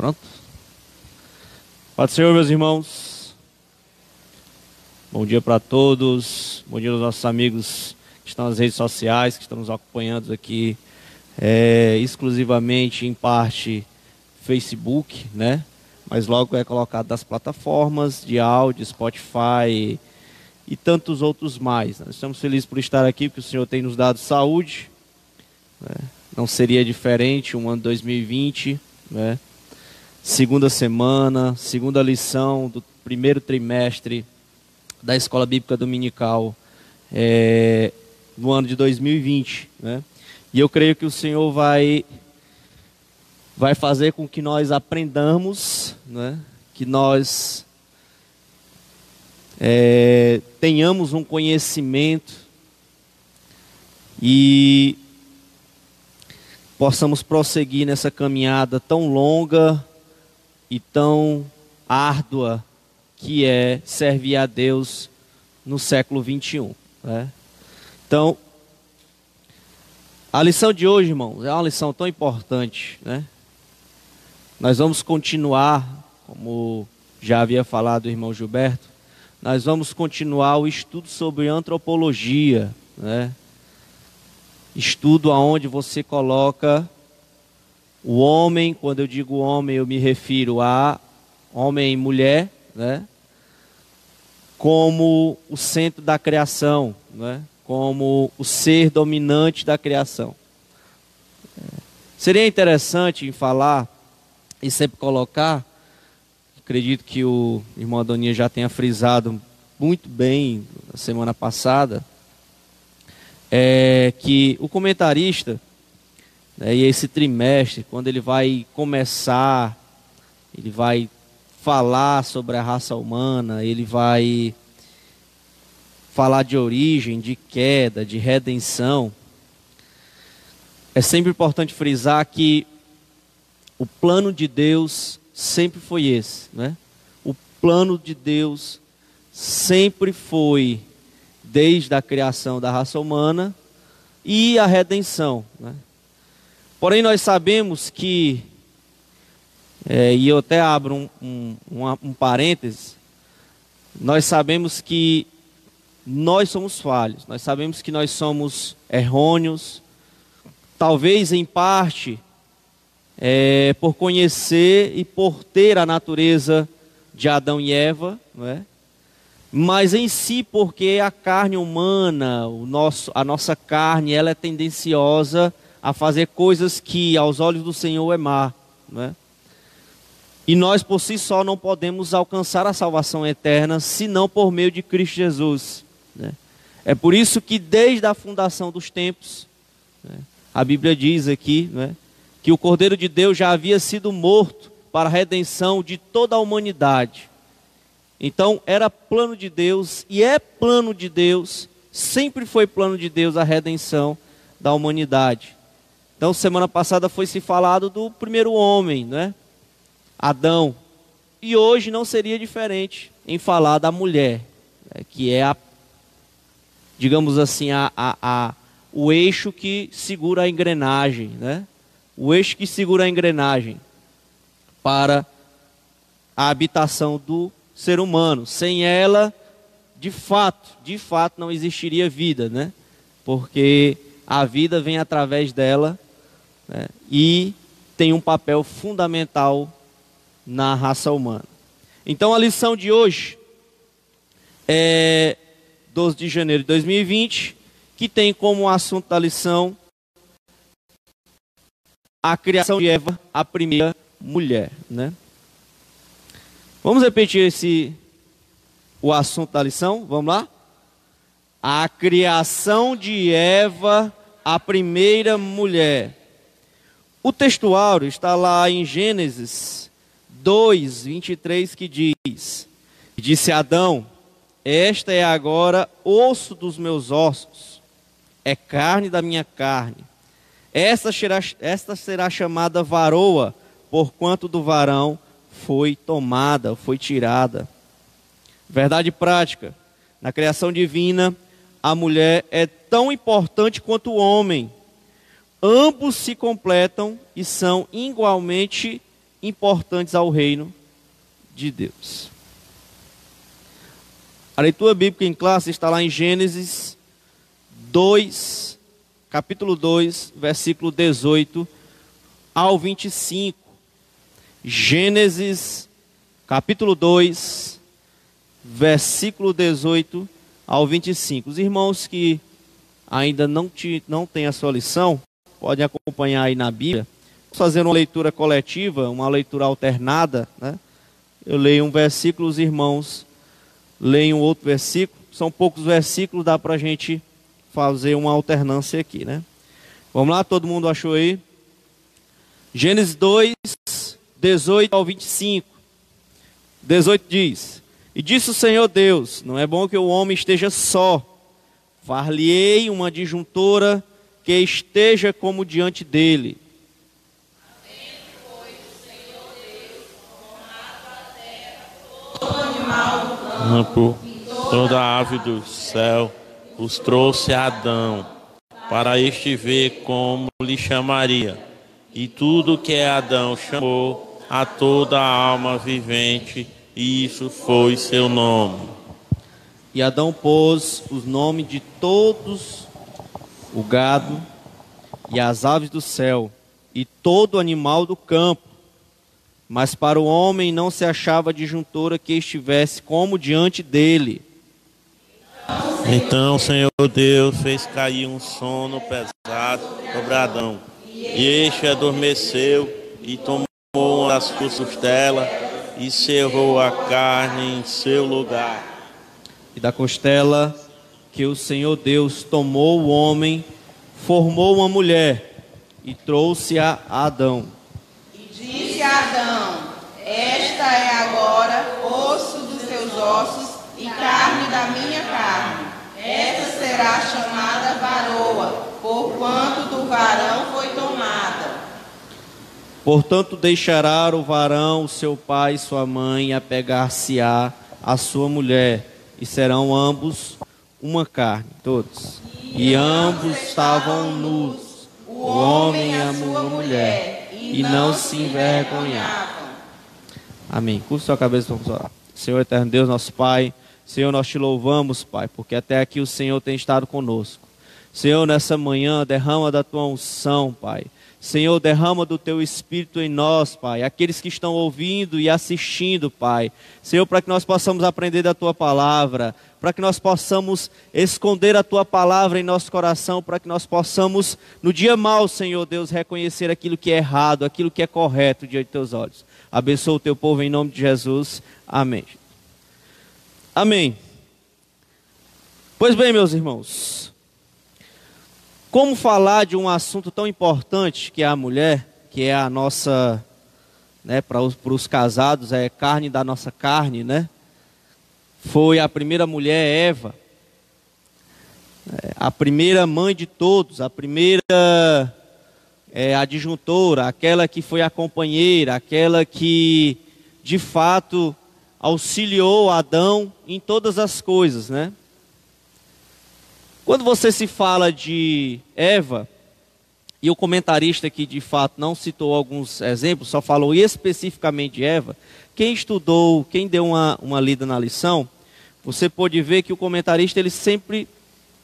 Pronto? Pode ser, meus irmãos. Bom dia para todos. Bom dia aos nossos amigos que estão nas redes sociais, que estão nos acompanhando aqui é, exclusivamente em parte Facebook, né? Mas logo é colocado nas plataformas de áudio, Spotify e tantos outros mais. Nós estamos felizes por estar aqui, porque o Senhor tem nos dado saúde. Né? Não seria diferente um ano 2020, né? Segunda semana, segunda lição do primeiro trimestre da Escola Bíblica Dominical é, no ano de 2020, né? E eu creio que o Senhor vai vai fazer com que nós aprendamos, né? Que nós é, tenhamos um conhecimento e possamos prosseguir nessa caminhada tão longa e tão árdua que é servir a Deus no século 21. Né? Então, a lição de hoje, irmãos, é uma lição tão importante, né? Nós vamos continuar, como já havia falado o irmão Gilberto, nós vamos continuar o estudo sobre antropologia, né? Estudo aonde você coloca o homem, quando eu digo homem, eu me refiro a homem e mulher, né? Como o centro da criação, né? Como o ser dominante da criação. Seria interessante em falar e sempre colocar acredito que o irmão Adonia já tenha frisado muito bem na semana passada, é que o comentarista, né, e esse trimestre, quando ele vai começar, ele vai falar sobre a raça humana, ele vai falar de origem, de queda, de redenção. É sempre importante frisar que o plano de Deus sempre foi esse, né? O plano de Deus sempre foi desde a criação da raça humana e a redenção, né? Porém nós sabemos que é, e eu até abro um, um, um, um parêntese, nós sabemos que nós somos falhos, nós sabemos que nós somos errôneos, talvez em parte é, por conhecer e por ter a natureza de Adão e Eva, não é? mas em si porque a carne humana, o nosso, a nossa carne, ela é tendenciosa a fazer coisas que aos olhos do Senhor é má, não é? E nós por si só não podemos alcançar a salvação eterna senão por meio de Cristo Jesus. Né? É por isso que desde a fundação dos tempos, né, a Bíblia diz aqui, né, que o Cordeiro de Deus já havia sido morto para a redenção de toda a humanidade. Então, era plano de Deus e é plano de Deus, sempre foi plano de Deus a redenção da humanidade. Então, semana passada foi se falado do primeiro homem, né? Adão. E hoje não seria diferente em falar da mulher, né? que é a, digamos assim, a, a, a, o eixo que segura a engrenagem, né? o eixo que segura a engrenagem para a habitação do ser humano. Sem ela, de fato, de fato não existiria vida, né? Porque a vida vem através dela né? e tem um papel fundamental na raça humana. Então a lição de hoje é 12 de janeiro de 2020, que tem como assunto da lição a criação de Eva, a primeira mulher, né? Vamos repetir esse o assunto da lição? Vamos lá? A criação de Eva, a primeira mulher. O textuário está lá em Gênesis 2, 23, que diz: Disse Adão: Esta é agora osso dos meus ossos, é carne da minha carne. Esta será, esta será chamada varoa, porquanto do varão foi tomada, foi tirada. Verdade prática: na criação divina, a mulher é tão importante quanto o homem. Ambos se completam e são igualmente importantes ao reino de Deus. A leitura bíblica em classe está lá em Gênesis 2, capítulo 2, versículo 18 ao 25. Gênesis, capítulo 2, versículo 18 ao 25. Os irmãos que ainda não, te, não têm a sua lição, podem acompanhar aí na Bíblia. Fazer uma leitura coletiva, uma leitura alternada. Né? Eu leio um versículo, os irmãos leem um outro versículo. São poucos versículos, dá para a gente fazer uma alternância aqui. Né? Vamos lá, todo mundo achou aí? Gênesis 2, 18 ao 25. 18 diz: E disse o Senhor Deus: Não é bom que o homem esteja só. Far-lhe-ei uma disjuntora que esteja como diante dele. Campo, toda ave do céu os trouxe a Adão, para este ver como lhe chamaria e tudo que é Adão chamou a toda a alma vivente, e isso foi seu nome. E Adão pôs os nomes de todos o gado e as aves do céu e todo animal do campo. Mas para o homem não se achava disjuntora que estivesse como diante dele. Então o Senhor Deus fez cair um sono pesado sobre Adão e este adormeceu e tomou uma das costelas e cerrou a carne em seu lugar. E da costela que o Senhor Deus tomou o homem, formou uma mulher e trouxe a Adão. E disse a Adão: Esta é agora osso dos teus ossos e carne da minha carne. Esta será chamada varoa porquanto do varão foi tomada. Portanto, deixará o varão, seu pai e sua mãe, apegar-se-á a sua mulher, e serão ambos uma carne, todos. E, ambos estavam nus, o homem e a sua mulher, e não se envergonhavam. Amém. Curva sua cabeça, vamos orar. Senhor eterno Deus, nosso Pai, Senhor, nós te louvamos, Pai, porque até aqui o Senhor tem estado conosco. Senhor, nessa manhã, derrama da tua unção, Pai. Senhor, derrama do teu espírito em nós, Pai. Aqueles que estão ouvindo e assistindo, Pai. Senhor, para que nós possamos aprender da tua palavra, para que nós possamos esconder a tua palavra em nosso coração, para que nós possamos, no dia mau, Senhor Deus, reconhecer aquilo que é errado, aquilo que é correto diante de teus olhos. Abençoa o teu povo em nome de Jesus. Amém. Amém. Pois bem, meus irmãos. Como falar de um assunto tão importante que é a mulher, que é a nossa, né, para os, para os casados, é carne da nossa carne, né? Foi a primeira mulher, Eva, é, a primeira mãe de todos, a primeira é, adjuntora, aquela que foi a companheira, aquela que de fato auxiliou Adão em todas as coisas, né? Quando você se fala de Eva, e o comentarista que de fato não citou alguns exemplos, só falou especificamente de Eva, quem estudou, quem deu uma, uma lida na lição, você pode ver que o comentarista, ele sempre,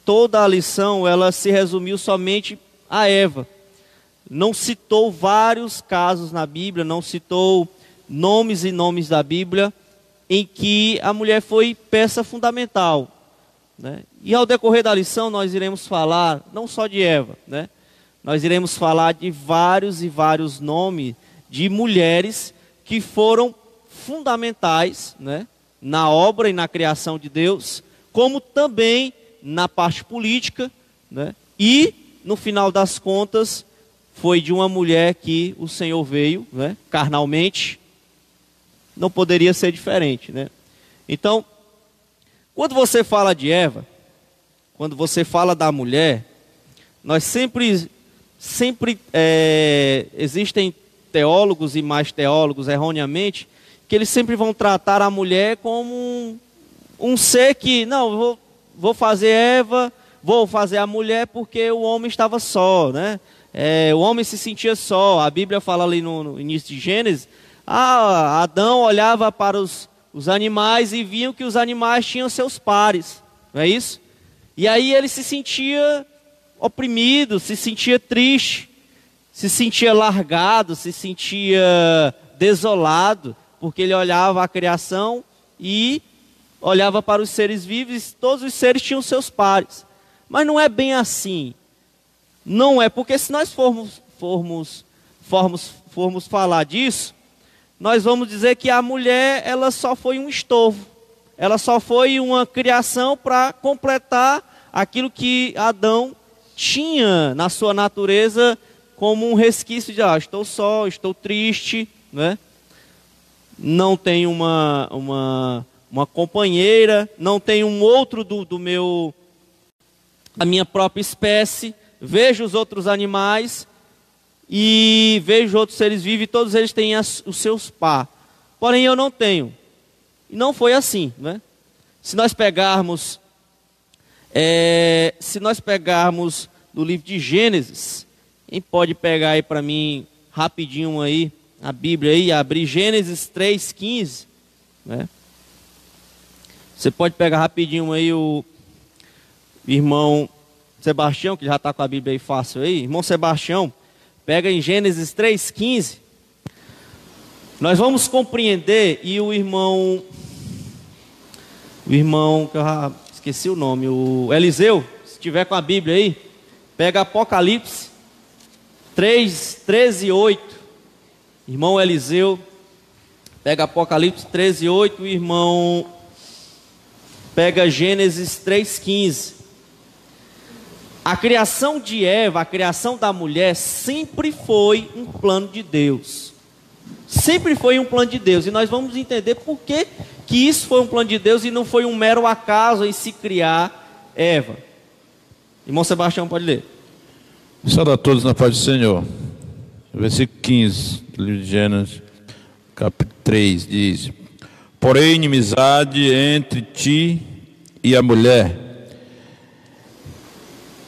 toda a lição, ela se resumiu somente a Eva. Não citou vários casos na Bíblia, não citou nomes e nomes da Bíblia em que a mulher foi peça fundamental. Né? E ao decorrer da lição, nós iremos falar não só de Eva, né? nós iremos falar de vários e vários nomes de mulheres que foram fundamentais né? na obra e na criação de Deus, como também na parte política, né? e no final das contas, foi de uma mulher que o Senhor veio, né? carnalmente, não poderia ser diferente. Né? Então, quando você fala de Eva, quando você fala da mulher, nós sempre, sempre é, existem teólogos e mais teólogos erroneamente que eles sempre vão tratar a mulher como um, um ser que não vou, vou fazer Eva, vou fazer a mulher porque o homem estava só, né? É, o homem se sentia só. A Bíblia fala ali no, no início de Gênesis Ah, Adão olhava para os, os animais e viam que os animais tinham seus pares, não é isso? E aí ele se sentia oprimido, se sentia triste, se sentia largado, se sentia desolado, porque ele olhava a criação e olhava para os seres vivos, todos os seres tinham seus pares. Mas não é bem assim. Não é, porque se nós formos, formos, formos, formos falar disso, nós vamos dizer que a mulher ela só foi um estorvo. Ela só foi uma criação para completar aquilo que Adão tinha na sua natureza como um resquício de ah, estou só, estou triste, né? não tenho uma, uma, uma companheira, não tenho um outro do, do meu, a minha própria espécie, vejo os outros animais e vejo outros seres vivos e todos eles têm as, os seus par. Porém eu não tenho. E não foi assim, né? Se nós pegarmos, é, se nós pegarmos no livro de Gênesis, quem pode pegar aí para mim rapidinho aí a Bíblia aí, abrir Gênesis 3,15, né? Você pode pegar rapidinho aí o irmão Sebastião, que já está com a Bíblia aí fácil aí. Irmão Sebastião, pega em Gênesis 3,15. Nós vamos compreender, e o irmão, o irmão, que eu já esqueci o nome, o Eliseu, se tiver com a Bíblia aí, pega Apocalipse 3, 13 e 8. Irmão Eliseu, pega Apocalipse 13, 8, o irmão pega Gênesis 3,15. A criação de Eva, a criação da mulher, sempre foi um plano de Deus. Sempre foi um plano de Deus. E nós vamos entender por que, que isso foi um plano de Deus e não foi um mero acaso em se criar Eva. Irmão Sebastião, pode ler. Saúde a todos na paz do Senhor. Versículo 15 do livro de Gênesis, capítulo 3, diz: Porém, inimizade entre ti e a mulher,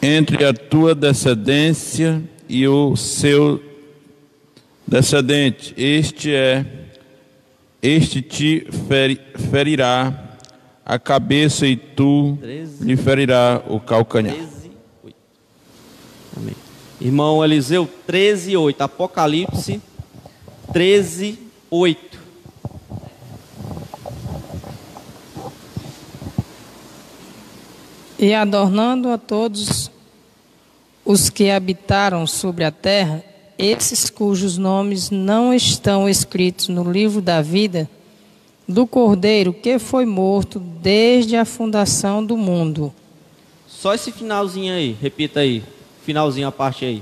entre a tua descendência e o seu descendente, este é, este te ferirá a cabeça e tu 13, lhe ferirá o calcanhar. 13, Amém. Irmão Eliseu 13, 8. Apocalipse 13, 8. E adornando a todos os que habitaram sobre a terra, esses cujos nomes não estão escritos no livro da vida do Cordeiro que foi morto desde a fundação do mundo. Só esse finalzinho aí, repita aí finalzinho a parte aí.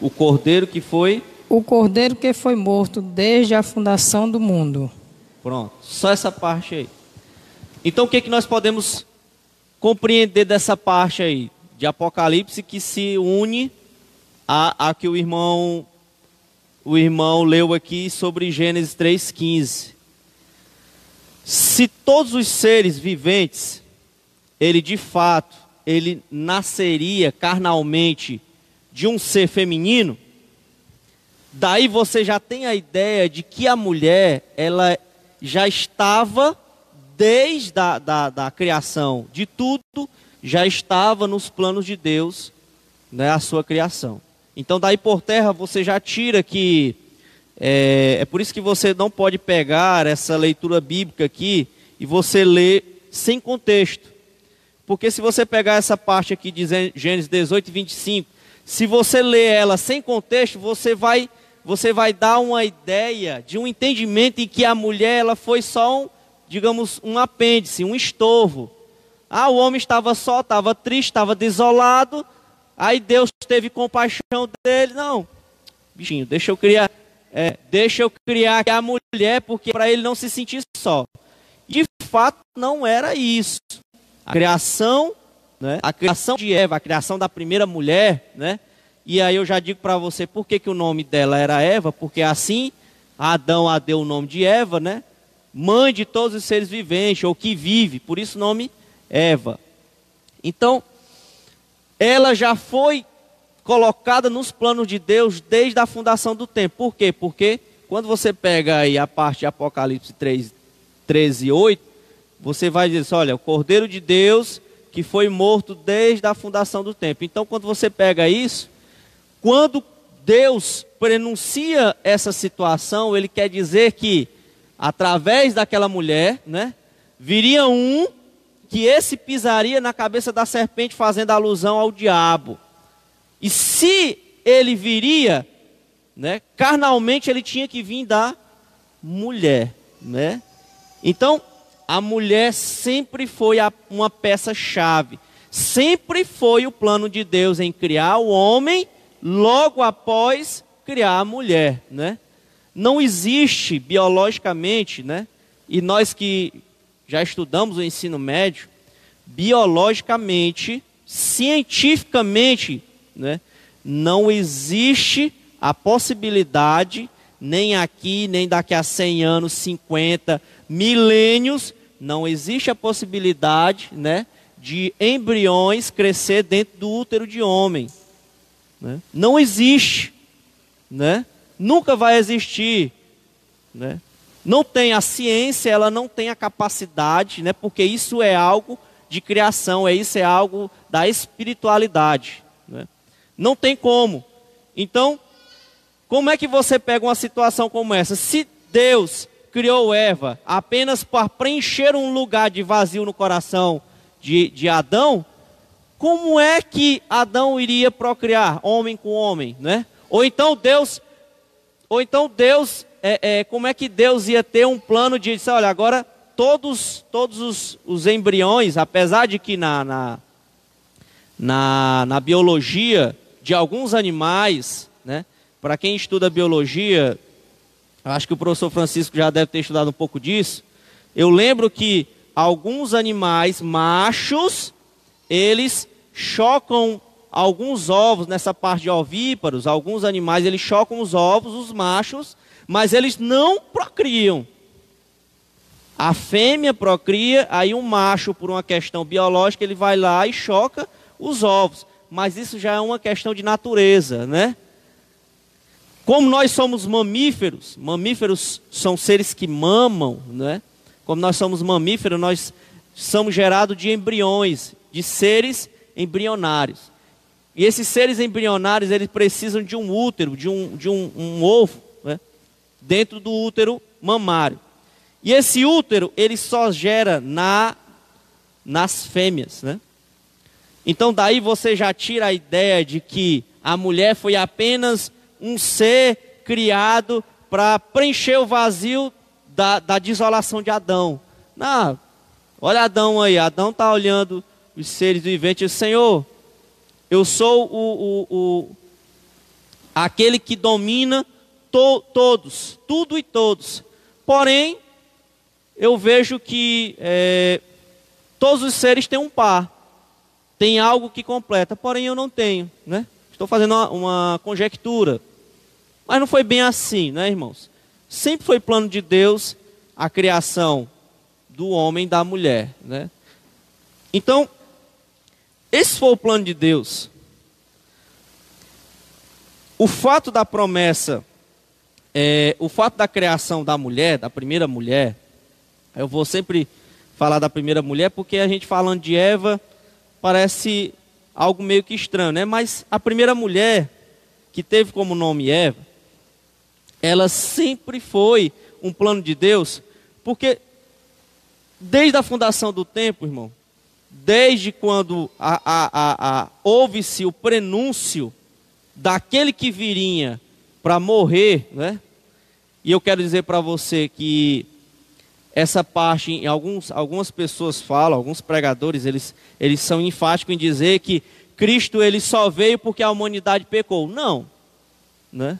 O cordeiro que foi. O cordeiro que foi morto desde a fundação do mundo. Pronto, só essa parte aí. Então o que, que nós podemos compreender dessa parte aí de Apocalipse que se une a, a que o irmão o irmão leu aqui sobre Gênesis 3:15. Se todos os seres viventes ele de fato ele nasceria carnalmente de um ser feminino, daí você já tem a ideia de que a mulher, ela já estava, desde a da, da criação de tudo, já estava nos planos de Deus, né, a sua criação. Então, daí por terra, você já tira que. É, é por isso que você não pode pegar essa leitura bíblica aqui e você ler sem contexto. Porque se você pegar essa parte aqui de Gênesis 18 e 25, se você ler ela sem contexto, você vai, você vai dar uma ideia de um entendimento em que a mulher ela foi só um, digamos, um apêndice, um estorvo. Ah, o homem estava só, estava triste, estava desolado. Aí Deus teve compaixão dele. Não, bichinho, deixa eu criar, é, deixa eu criar a mulher, porque para ele não se sentir só. De fato, não era isso. A criação, né? A criação de Eva, a criação da primeira mulher, né? E aí eu já digo para você por que, que o nome dela era Eva, porque assim Adão a deu o nome de Eva, né? Mãe de todos os seres viventes, ou que vive, por isso o nome Eva. Então, ela já foi colocada nos planos de Deus desde a fundação do tempo. Por quê? Porque quando você pega aí a parte de Apocalipse 3, 13 e 8, você vai dizer assim, olha, o Cordeiro de Deus que foi morto desde a fundação do tempo. Então, quando você pega isso, quando Deus prenuncia essa situação, ele quer dizer que através daquela mulher, né, viria um que esse pisaria na cabeça da serpente, fazendo alusão ao diabo. E se ele viria, né, carnalmente ele tinha que vir da mulher, né? Então, a mulher sempre foi a, uma peça-chave. Sempre foi o plano de Deus em criar o homem logo após criar a mulher, né? Não existe biologicamente, né? E nós que já estudamos o ensino médio, biologicamente, cientificamente, né? Não existe a possibilidade nem aqui, nem daqui a 100 anos, 50, milênios, não existe a possibilidade né, de embriões crescer dentro do útero de homem. Né? Não existe. Né? Nunca vai existir. Né? Não tem a ciência, ela não tem a capacidade, né? porque isso é algo de criação, é isso é algo da espiritualidade. Né? Não tem como. Então, como é que você pega uma situação como essa? Se Deus criou Eva apenas para preencher um lugar de vazio no coração de, de Adão, como é que Adão iria procriar homem com homem, né? Ou então Deus, ou então Deus, é, é, como é que Deus ia ter um plano de dizer, olha, agora todos, todos os, os embriões, apesar de que na, na, na, na biologia de alguns animais, né? Para quem estuda biologia, acho que o professor Francisco já deve ter estudado um pouco disso. Eu lembro que alguns animais machos, eles chocam alguns ovos nessa parte de ovíparos, alguns animais eles chocam os ovos, os machos, mas eles não procriam. A fêmea procria, aí um macho, por uma questão biológica, ele vai lá e choca os ovos. Mas isso já é uma questão de natureza, né? Como nós somos mamíferos, mamíferos são seres que mamam, né? Como nós somos mamíferos, nós somos gerados de embriões, de seres embrionários. E esses seres embrionários, eles precisam de um útero, de um, de um, um ovo, né? dentro do útero mamário. E esse útero, ele só gera na, nas fêmeas, né? Então daí você já tira a ideia de que a mulher foi apenas um ser criado para preencher o vazio da, da desolação de Adão. Não, olha Adão aí, Adão está olhando os seres viventes Senhor, eu sou o, o, o aquele que domina to, todos, tudo e todos. Porém, eu vejo que é, todos os seres têm um par, tem algo que completa, porém eu não tenho, né? Estou fazendo uma, uma conjectura. Mas não foi bem assim, né, irmãos? Sempre foi plano de Deus a criação do homem e da mulher, né? Então, esse foi o plano de Deus. O fato da promessa, é, o fato da criação da mulher, da primeira mulher, eu vou sempre falar da primeira mulher porque a gente falando de Eva parece algo meio que estranho, né? Mas a primeira mulher que teve como nome Eva, ela sempre foi um plano de Deus, porque desde a fundação do tempo, irmão, desde quando houve-se o prenúncio daquele que viria para morrer, né? E eu quero dizer para você que essa parte, em alguns, algumas pessoas falam, alguns pregadores, eles, eles são enfáticos em dizer que Cristo ele só veio porque a humanidade pecou. Não, né?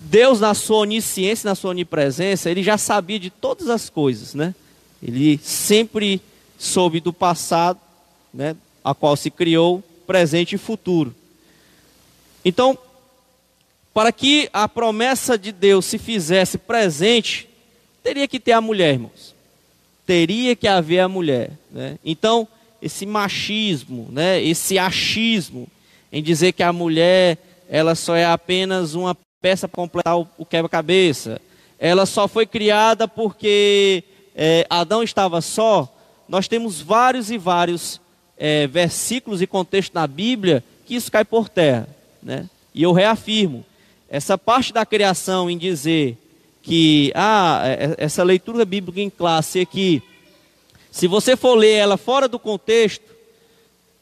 Deus, na sua onisciência, na sua onipresença, ele já sabia de todas as coisas, né? Ele sempre soube do passado, né, a qual se criou, presente e futuro. Então, para que a promessa de Deus se fizesse presente, teria que ter a mulher, irmãos. Teria que haver a mulher. Né? Então, esse machismo, né, esse achismo em dizer que a mulher ela só é apenas uma peça para completar o, quebra-cabeça. Ela só foi criada porque é, Adão estava só. Nós temos vários e vários é, versículos e contextos na Bíblia que isso cai por terra. Né? E eu reafirmo, essa parte da criação em dizer que ah, é, essa leitura bíblica em classe aqui, se você for ler ela fora do contexto,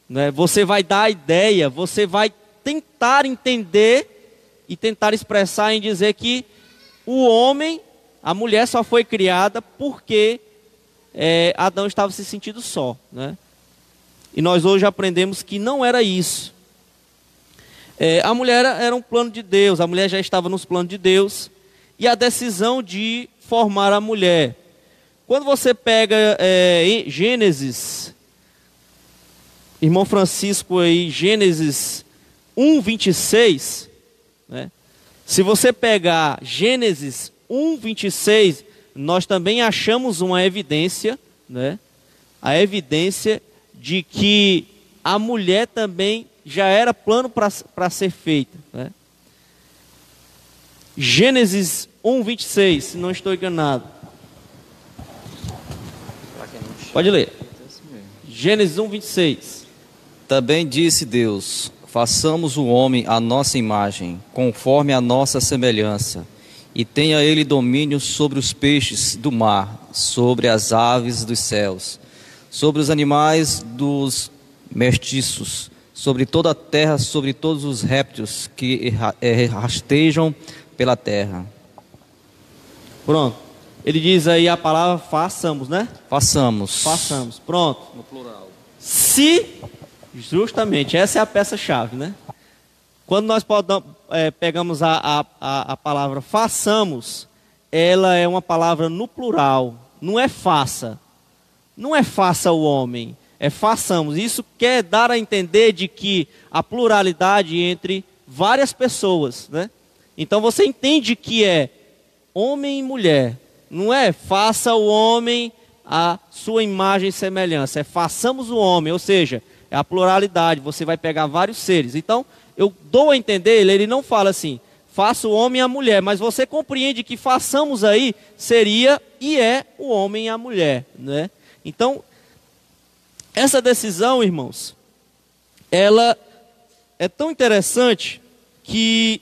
né, você vai dar a ideia, você vai tentar entender e tentar expressar em dizer que o homem, a mulher só foi criada porque é, Adão estava se sentindo só. Né? E nós hoje aprendemos que não era isso. É, a mulher era um plano de Deus, a mulher já estava nos planos de Deus. E a decisão de formar a mulher. Quando você pega é, Gênesis, irmão Francisco aí, Gênesis 1, 26, né? Se você pegar Gênesis 1, 26, nós também achamos uma evidência, né? A evidência de que a mulher também já era plano para ser feita. Né? Gênesis 1, 26, se não estou enganado. Pode ler. Gênesis 1, 26. Também disse Deus: Façamos o homem à nossa imagem, conforme a nossa semelhança, e tenha ele domínio sobre os peixes do mar, sobre as aves dos céus, sobre os animais dos mestiços, sobre toda a terra, sobre todos os répteis que eh, rastejam pela terra. Pronto. Ele diz aí a palavra façamos, né? Façamos. Façamos. Pronto. No plural. Se Justamente, essa é a peça-chave, né? Quando nós é, pegamos a, a, a palavra façamos, ela é uma palavra no plural, não é faça. Não é faça o homem, é façamos. Isso quer dar a entender de que a pluralidade entre várias pessoas, né? Então você entende que é homem e mulher, não é faça o homem a sua imagem e semelhança, é façamos o homem, ou seja, é a pluralidade, você vai pegar vários seres. Então, eu dou a entender, ele, ele não fala assim, faça o homem e a mulher, mas você compreende que façamos aí seria e é o homem e a mulher, né? Então, essa decisão, irmãos, ela é tão interessante que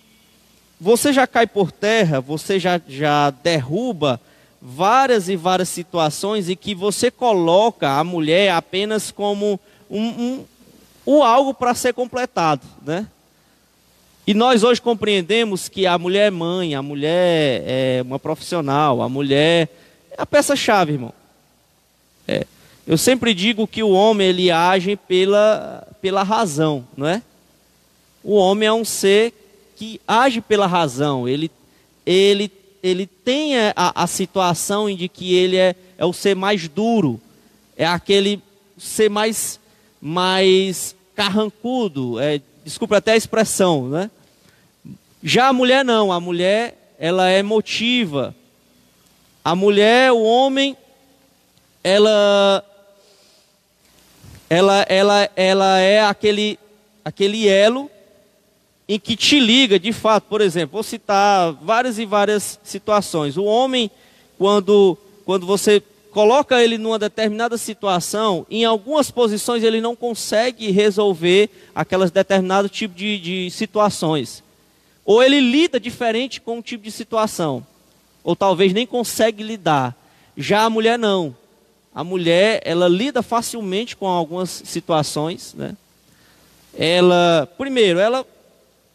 você já cai por terra, você já, já derruba várias e várias situações e que você coloca a mulher apenas como um, um, um algo para ser completado, né? E nós hoje compreendemos que a mulher é mãe, a mulher é uma profissional, a mulher é a peça-chave, irmão. É. Eu sempre digo que o homem ele age pela, pela razão, não é? O homem é um ser que age pela razão. Ele, ele, ele tem a, a situação de que ele é, é o ser mais duro, é aquele ser mais mais carrancudo, é, desculpa até a expressão, né? Já a mulher não, a mulher ela é emotiva. A mulher, o homem, ela ela ela ela é aquele aquele elo em que te liga de fato, por exemplo, vou citar várias e várias situações. O homem quando quando você coloca ele numa determinada situação, em algumas posições ele não consegue resolver aquelas determinados tipo de, de situações. Ou ele lida diferente com um tipo de situação. Ou talvez nem consegue lidar. Já a mulher não. A mulher, ela lida facilmente com algumas situações, né? Ela, primeiro, ela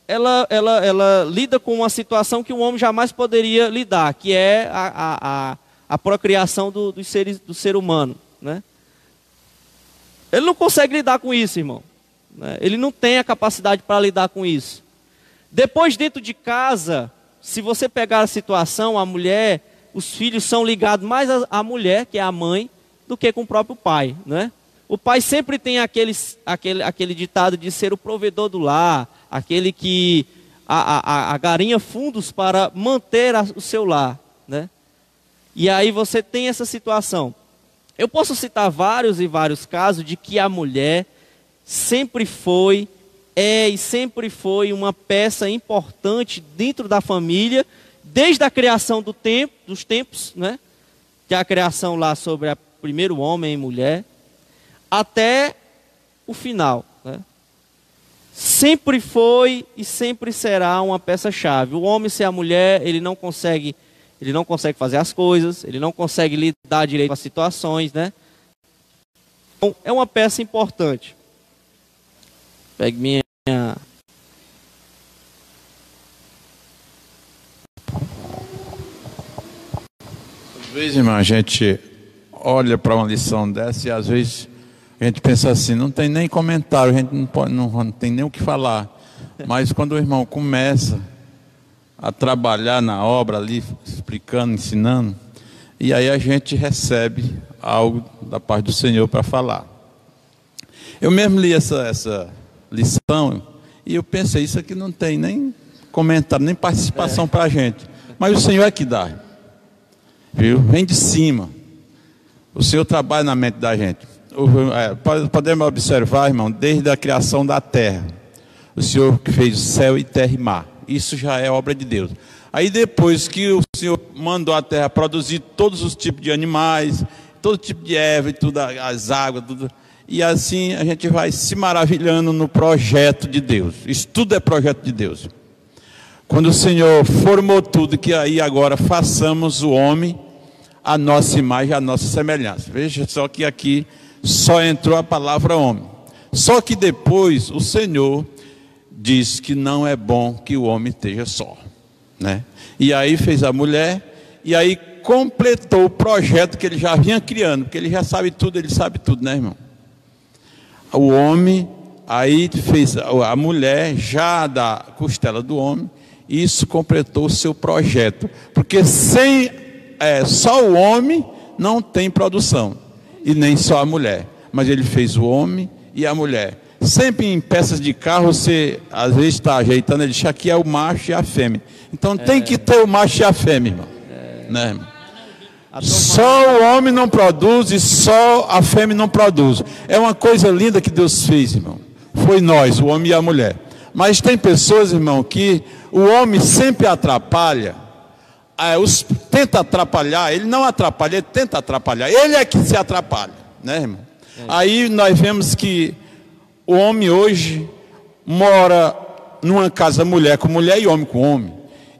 ela, ela, ela lida com uma situação que o homem jamais poderia lidar, que é a, a, a procriação do, dos seres, do ser humano. Né? Ele não consegue lidar com isso, irmão. Né? Ele não tem a capacidade para lidar com isso. Depois, dentro de casa, se você pegar a situação, a mulher, os filhos são ligados mais à mulher, que é a mãe, do que com o próprio pai. Né? O pai sempre tem aquele, aquele, aquele ditado de ser o provedor do lar, aquele que a, a, a garinha fundos para manter a, o seu lar. Né? E aí você tem essa situação. Eu posso citar vários e vários casos de que a mulher sempre foi é e sempre foi uma peça importante dentro da família, desde a criação do tempo, dos tempos, né? Que é a criação lá sobre o primeiro homem e mulher, até o final, né? Sempre foi e sempre será uma peça-chave. O homem sem a mulher, ele não consegue, ele não consegue fazer as coisas, ele não consegue lidar direito com as situações, né? Então, é uma peça importante. Pegue minha. Às vezes, irmão, a gente olha para uma lição dessa e às vezes a gente pensa assim, não tem nem comentário, a gente não, pode, não, não tem nem o que falar. Mas quando o irmão começa a trabalhar na obra ali, explicando, ensinando, e aí a gente recebe algo da parte do Senhor para falar. Eu mesmo li essa, essa lição e eu pensei, isso aqui não tem nem comentário, nem participação é. para a gente. Mas o Senhor é que dá. Viu? Vem de cima. O Senhor trabalha na mente da gente. É, podemos observar, irmão, desde a criação da terra. O Senhor que fez céu e terra e mar. Isso já é obra de Deus. Aí depois que o Senhor mandou a terra produzir todos os tipos de animais, todo tipo de erva e tudo, as águas, tudo e assim a gente vai se maravilhando no projeto de Deus. Isso tudo é projeto de Deus. Quando o Senhor formou tudo, que aí agora façamos o homem a nossa imagem, a nossa semelhança. Veja só que aqui só entrou a palavra homem. Só que depois o Senhor diz que não é bom que o homem esteja só, né? E aí fez a mulher e aí completou o projeto que ele já vinha criando, porque ele já sabe tudo, ele sabe tudo, né, irmão? O homem, aí fez a mulher já da costela do homem, isso completou o seu projeto. Porque sem é, só o homem não tem produção, e nem só a mulher. Mas ele fez o homem e a mulher. Sempre em peças de carro, você às vezes está ajeitando, ele diz aqui é o macho e a fêmea. Então é. tem que ter o macho e a fêmea, irmão. É. Né, irmão? Só o homem não produz e só a fêmea não produz. É uma coisa linda que Deus fez, irmão. Foi nós, o homem e a mulher. Mas tem pessoas, irmão, que o homem sempre atrapalha, é, os, tenta atrapalhar, ele não atrapalha, ele tenta atrapalhar. Ele é que se atrapalha, né, irmão? É. Aí nós vemos que o homem hoje mora numa casa mulher com mulher e homem com homem.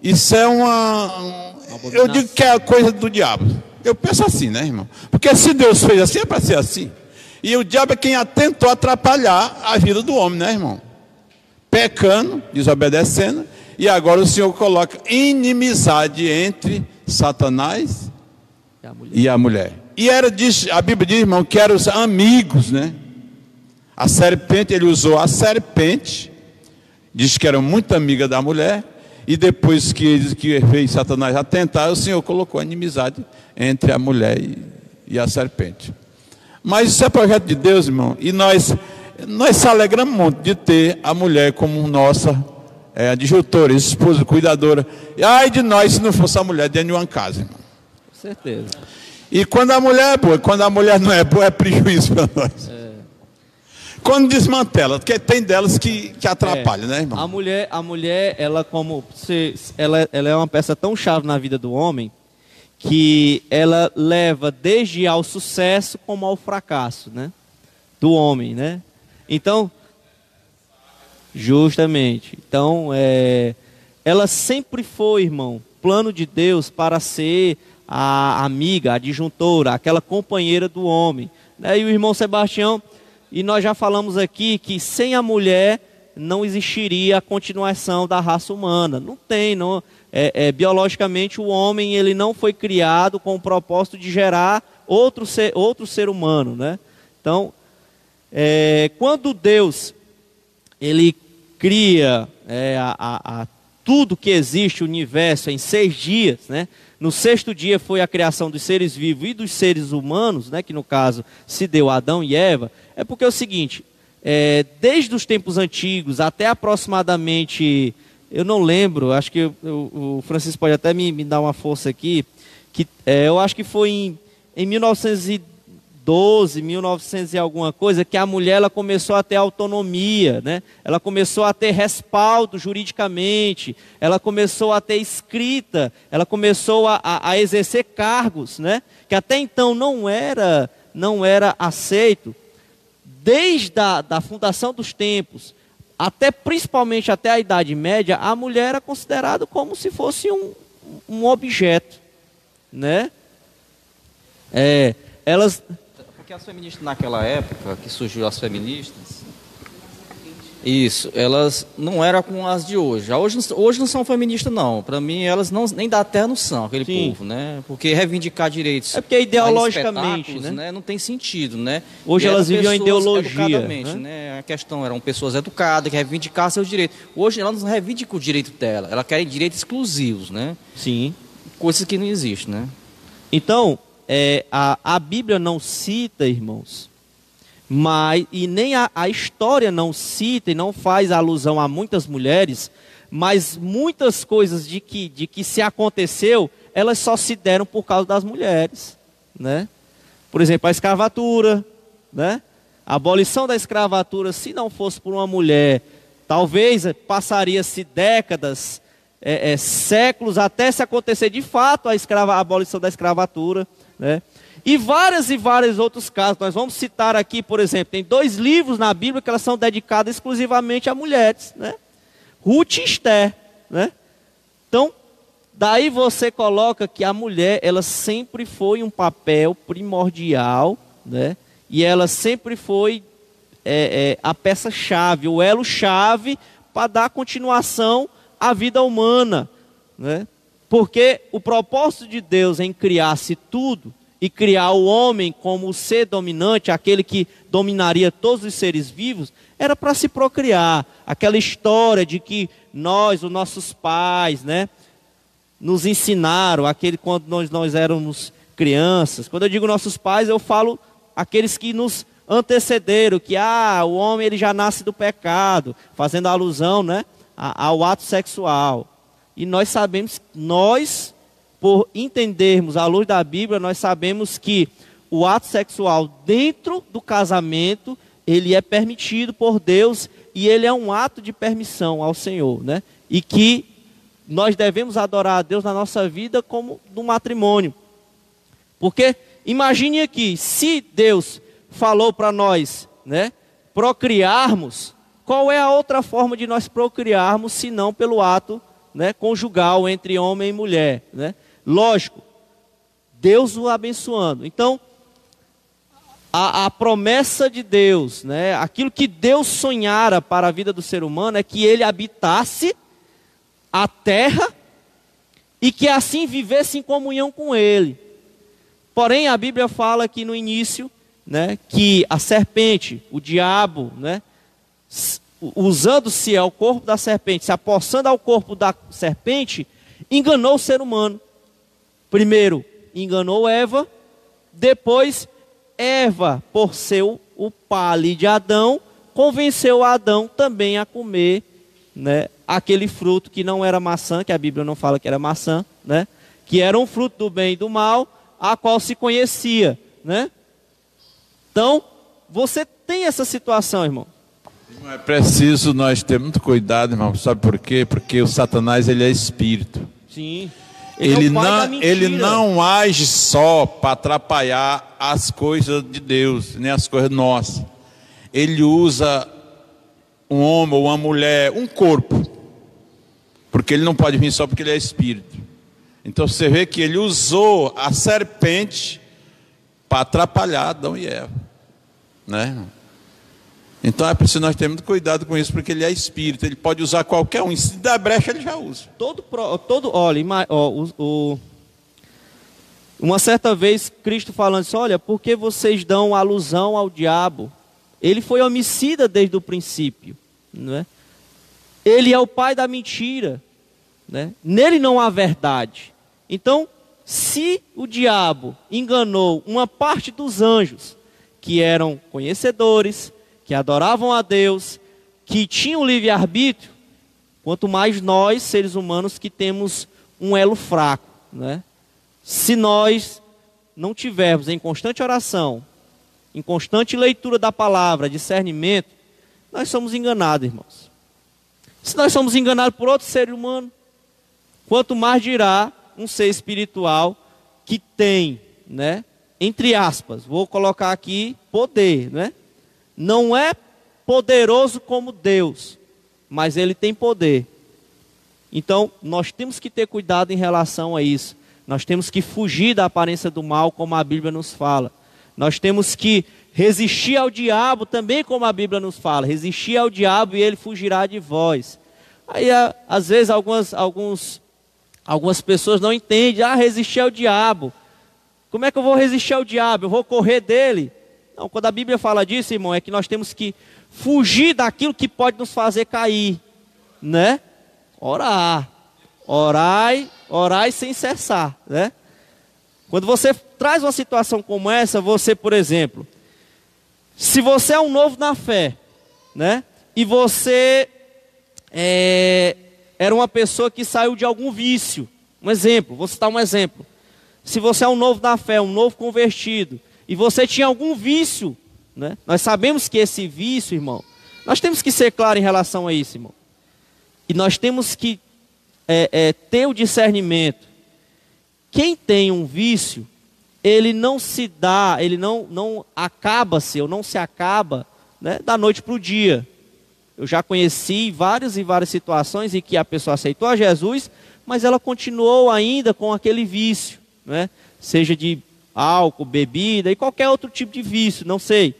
Isso é uma eu digo que é coisa do diabo. Eu penso assim, né, irmão? Porque se Deus fez assim, é para ser assim. E o diabo é quem tentou atrapalhar a vida do homem, né, irmão? Pecando, desobedecendo, e agora o Senhor coloca inimizade entre Satanás e a mulher. E, a, mulher. e era, diz, a Bíblia diz, irmão, que eram os amigos, né? A serpente, ele usou a serpente, diz que era muito amiga da mulher, e depois que, que veio Satanás atentar, o Senhor colocou a inimizade entre a mulher e, e a serpente. Mas isso é projeto de Deus, irmão. E nós, nós se alegramos muito de ter a mulher como nossa é, adjutora, esposa, cuidadora. E ai de nós se não fosse a mulher dentro de uma casa, irmão. Com certeza. E quando a mulher é boa, quando a mulher não é boa, é prejuízo para nós. É. Quando desmantela, porque tem delas que, que atrapalham, é, né, irmão? A mulher, a mulher, ela como se, ela, ela é uma peça tão chave na vida do homem que ela leva desde ao sucesso como ao fracasso, né? Do homem, né? Então, justamente. Então, é, ela sempre foi, irmão, plano de Deus para ser a amiga, a disjuntora, aquela companheira do homem. Né? E o irmão Sebastião e nós já falamos aqui que sem a mulher não existiria a continuação da raça humana. Não tem, não. É, é, biologicamente o homem ele não foi criado com o propósito de gerar outro ser, outro ser humano, né? Então, é, quando Deus ele cria é, a, a, a tudo que existe, o universo, em seis dias, né? No sexto dia foi a criação dos seres vivos e dos seres humanos, né? Que no caso se deu Adão e Eva. É porque é o seguinte, é, desde os tempos antigos até aproximadamente, eu não lembro, acho que eu, o Francisco pode até me, me, dar uma força aqui, que é, eu acho que foi em, em 1910, 12, 1900 e alguma coisa, que a mulher ela começou a ter autonomia, né? ela começou a ter respaldo juridicamente, ela começou a ter escrita, ela começou a, a, a exercer cargos, né? que até então não era, não era aceito. Desde a da fundação dos tempos, até principalmente até a Idade Média, a mulher era considerada como se fosse um, um objeto. Né? É, elas porque as feministas naquela época, que surgiu as feministas, isso, elas não eram com as de hoje. Hoje, hoje não são feministas, não. Para mim, elas não, nem da terra não são, aquele Sim. povo, né? Porque reivindicar direitos. É porque ideologicamente, né? né? Não tem sentido, né? Hoje e elas viviam a ideologia. Né? né? A questão eram pessoas educadas que reivindicavam seus direitos. Hoje elas não reivindicam o direito dela, elas querem direitos exclusivos, né? Sim. Coisas que não existem, né? Então, é, a, a Bíblia não cita, irmãos, mas, e nem a, a história não cita e não faz alusão a muitas mulheres, mas muitas coisas de que, de que se aconteceu, elas só se deram por causa das mulheres. Né? Por exemplo, a escravatura, né? a abolição da escravatura, se não fosse por uma mulher, talvez passaria-se décadas, é, é, séculos, até se acontecer de fato a, escrava, a abolição da escravatura. Né? E vários e vários outros casos. Nós vamos citar aqui, por exemplo, tem dois livros na Bíblia que elas são dedicadas exclusivamente a mulheres. Né? Ruth e Esther. Né? Então, daí você coloca que a mulher, ela sempre foi um papel primordial, né? e ela sempre foi é, é, a peça-chave, o elo-chave para dar continuação à vida humana. Né? Porque o propósito de Deus em criar-se tudo e criar o homem como o ser dominante, aquele que dominaria todos os seres vivos, era para se procriar. Aquela história de que nós, os nossos pais, né, nos ensinaram, aquele quando nós, nós éramos crianças. Quando eu digo nossos pais, eu falo aqueles que nos antecederam, que ah, o homem ele já nasce do pecado, fazendo alusão, né, ao ato sexual. E nós sabemos, nós, por entendermos a luz da Bíblia, nós sabemos que o ato sexual dentro do casamento, ele é permitido por Deus e ele é um ato de permissão ao Senhor, né? E que nós devemos adorar a Deus na nossa vida como no matrimônio. Porque imagine aqui, se Deus falou para nós, né, procriarmos, qual é a outra forma de nós procriarmos senão pelo ato né, conjugal entre homem e mulher. Né? Lógico, Deus o abençoando. Então, a, a, promessa de Deus, né, aquilo que Deus sonhara para a vida do ser humano é que ele habitasse a terra e que assim vivesse em comunhão com ele. Porém, a Bíblia fala aqui no início né, que a serpente, o diabo, né, usando-se ao corpo da serpente, se apossando ao corpo da serpente, enganou o ser humano. Primeiro, enganou Eva, depois, Eva, por ser o pai de Adão, convenceu Adão também a comer né, aquele fruto que não era maçã, que a Bíblia não fala que era maçã, né, que era um fruto do bem e do mal, a qual se conhecia. Né? Então, você tem essa situação, irmão. É preciso nós ter muito cuidado, irmão. Sabe por quê? Porque o Satanás ele é espírito. Sim. Ele, ele é não, ele não age só para atrapalhar as coisas de Deus, nem as coisas nossas. Ele usa um homem ou uma mulher, um corpo. Porque ele não pode vir só porque ele é espírito. Então você vê que ele usou a serpente para atrapalhar Adão e Eva. Né? Então é preciso nós ter muito cuidado com isso, porque ele é espírito, ele pode usar qualquer um, se der brecha ele já usa. Todo, todo olha, ó, o, o, uma certa vez Cristo falando assim, olha, por que vocês dão alusão ao diabo? Ele foi homicida desde o princípio, não é? Ele é o pai da mentira, né? Nele não há verdade. Então, se o diabo enganou uma parte dos anjos, que eram conhecedores, que adoravam a Deus, que tinham livre-arbítrio, quanto mais nós, seres humanos, que temos um elo fraco. Né? Se nós não tivermos em constante oração, em constante leitura da palavra, discernimento, nós somos enganados, irmãos. Se nós somos enganados por outro ser humano, quanto mais dirá um ser espiritual que tem, né, entre aspas, vou colocar aqui poder, né? Não é poderoso como Deus, mas ele tem poder. Então, nós temos que ter cuidado em relação a isso. Nós temos que fugir da aparência do mal, como a Bíblia nos fala. Nós temos que resistir ao diabo também, como a Bíblia nos fala. Resistir ao diabo e ele fugirá de vós. Aí, às vezes, algumas, alguns, algumas pessoas não entendem. Ah, resistir ao diabo. Como é que eu vou resistir ao diabo? Eu vou correr dele? Não, quando a Bíblia fala disso, irmão, é que nós temos que fugir daquilo que pode nos fazer cair, né? Orar. Orai, orai sem cessar, né? Quando você traz uma situação como essa, você, por exemplo, se você é um novo na fé, né? E você é, era uma pessoa que saiu de algum vício. Um exemplo, vou citar um exemplo. Se você é um novo na fé, um novo convertido, e você tinha algum vício, né? Nós sabemos que esse vício, irmão, nós temos que ser claro em relação a isso, irmão. E nós temos que é, é, ter o discernimento. Quem tem um vício, ele não se dá, ele não, não acaba-se, ou não se acaba né, da noite para o dia. Eu já conheci várias e várias situações em que a pessoa aceitou a Jesus, mas ela continuou ainda com aquele vício né? seja de álcool, bebida e qualquer outro tipo de vício, não sei.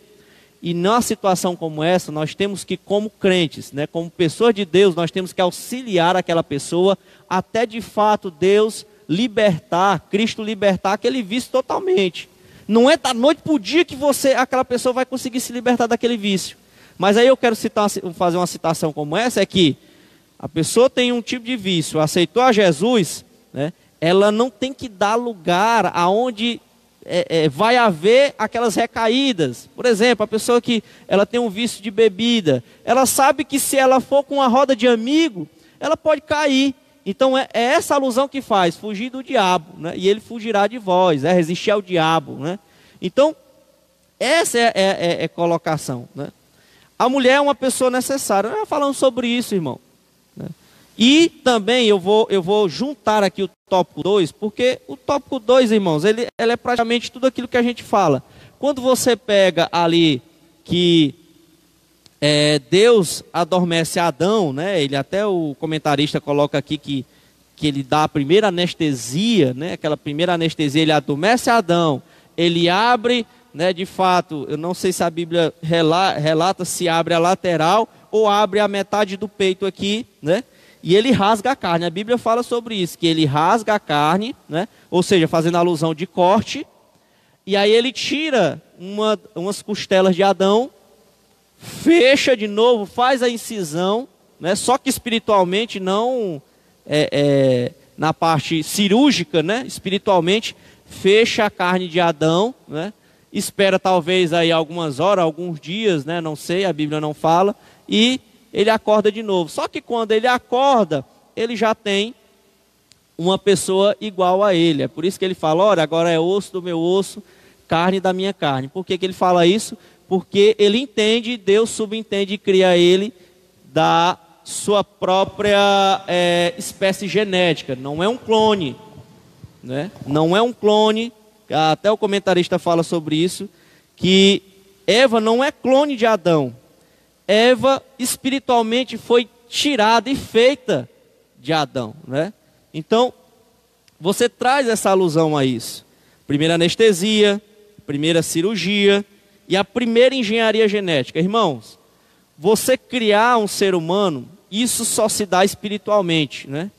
E numa situação como essa, nós temos que, como crentes, né, como pessoas de Deus, nós temos que auxiliar aquela pessoa até de fato Deus libertar, Cristo libertar aquele vício totalmente. Não é da noite para o dia que você, aquela pessoa vai conseguir se libertar daquele vício. Mas aí eu quero citar, fazer uma citação como essa, é que a pessoa tem um tipo de vício, aceitou a Jesus, né, ela não tem que dar lugar aonde é, é, vai haver aquelas recaídas. Por exemplo, a pessoa que ela tem um vício de bebida, ela sabe que se ela for com uma roda de amigo, ela pode cair. Então é, é essa alusão que faz, fugir do diabo, né? e ele fugirá de vós, é resistir ao diabo. Né? Então, essa é, é, é, é colocação. Né? A mulher é uma pessoa necessária. Nós falando sobre isso, irmão. E também eu vou, eu vou juntar aqui o tópico 2, porque o tópico 2, irmãos, ele, ele é praticamente tudo aquilo que a gente fala. Quando você pega ali que é, Deus adormece Adão, né? Ele até o comentarista coloca aqui que, que ele dá a primeira anestesia, né? Aquela primeira anestesia, ele adormece Adão, ele abre, né? De fato, eu não sei se a Bíblia relata, relata se abre a lateral ou abre a metade do peito aqui, né? E ele rasga a carne. A Bíblia fala sobre isso, que ele rasga a carne, né? ou seja, fazendo alusão de corte, e aí ele tira uma, umas costelas de Adão, fecha de novo, faz a incisão, né? só que espiritualmente não é, é, na parte cirúrgica, né? espiritualmente, fecha a carne de Adão, né? espera talvez aí algumas horas, alguns dias, né? não sei, a Bíblia não fala, e ele acorda de novo. Só que quando ele acorda, ele já tem uma pessoa igual a ele. É por isso que ele fala: olha, agora é osso do meu osso, carne da minha carne. Por que, que ele fala isso? Porque ele entende, Deus subentende e cria ele da sua própria é, espécie genética. Não é um clone. Né? Não é um clone. Até o comentarista fala sobre isso. Que Eva não é clone de Adão. Eva espiritualmente foi tirada e feita de Adão, né? Então, você traz essa alusão a isso. Primeira anestesia, primeira cirurgia e a primeira engenharia genética. Irmãos, você criar um ser humano, isso só se dá espiritualmente, né?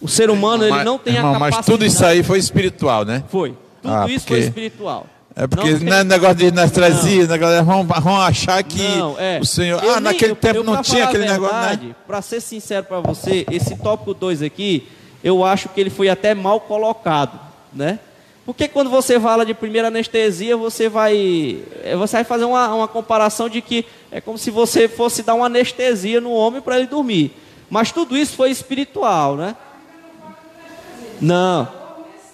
O ser humano, ele não tem irmão, a capacidade... Mas tudo isso aí foi espiritual, né? Foi. Tudo ah, isso porque... foi espiritual. É porque não, não é negócio de anestesia, negócio, vão, vão achar que não, é. o Senhor. Eu ah, nem, naquele eu, tempo eu, não tinha aquele verdade, negócio. Né? Para ser sincero para você, esse tópico 2 aqui, eu acho que ele foi até mal colocado, né? Porque quando você fala de primeira anestesia, você vai, é, você vai fazer uma, uma comparação de que é como se você fosse dar uma anestesia no homem para ele dormir. Mas tudo isso foi espiritual, né? Não,